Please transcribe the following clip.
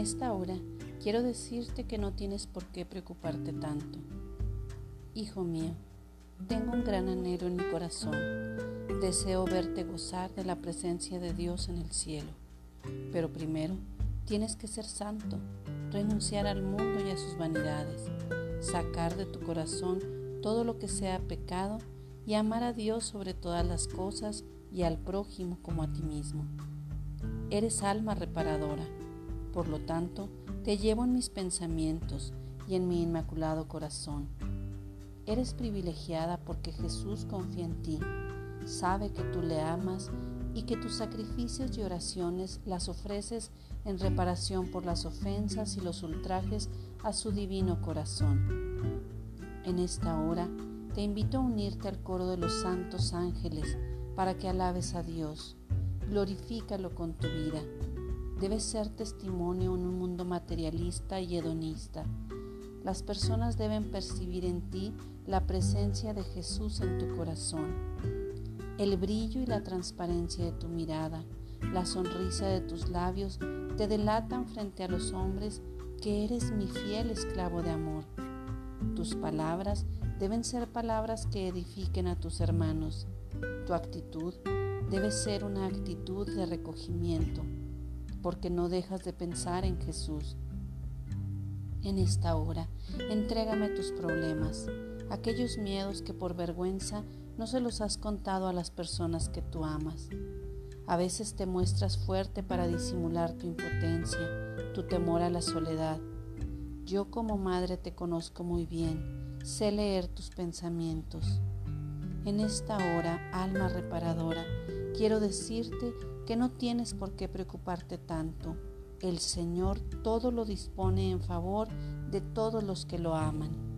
esta hora quiero decirte que no tienes por qué preocuparte tanto. Hijo mío, tengo un gran anhelo en mi corazón. Deseo verte gozar de la presencia de Dios en el cielo. Pero primero tienes que ser santo, renunciar al mundo y a sus vanidades, sacar de tu corazón todo lo que sea pecado y amar a Dios sobre todas las cosas y al prójimo como a ti mismo. Eres alma reparadora, por lo tanto, te llevo en mis pensamientos y en mi inmaculado corazón. Eres privilegiada porque Jesús confía en ti, sabe que tú le amas y que tus sacrificios y oraciones las ofreces en reparación por las ofensas y los ultrajes a su divino corazón. En esta hora te invito a unirte al coro de los santos ángeles para que alabes a Dios. Glorifícalo con tu vida. Debes ser testimonio en un mundo materialista y hedonista. Las personas deben percibir en ti la presencia de Jesús en tu corazón, el brillo y la transparencia de tu mirada, la sonrisa de tus labios te delatan frente a los hombres que eres mi fiel esclavo de amor. Tus palabras deben ser palabras que edifiquen a tus hermanos. Tu actitud debe ser una actitud de recogimiento, porque no dejas de pensar en Jesús. En esta hora, entrégame tus problemas, aquellos miedos que por vergüenza no se los has contado a las personas que tú amas. A veces te muestras fuerte para disimular tu impotencia, tu temor a la soledad. Yo como madre te conozco muy bien sé leer tus pensamientos. En esta hora, alma reparadora, quiero decirte que no tienes por qué preocuparte tanto. El Señor todo lo dispone en favor de todos los que lo aman.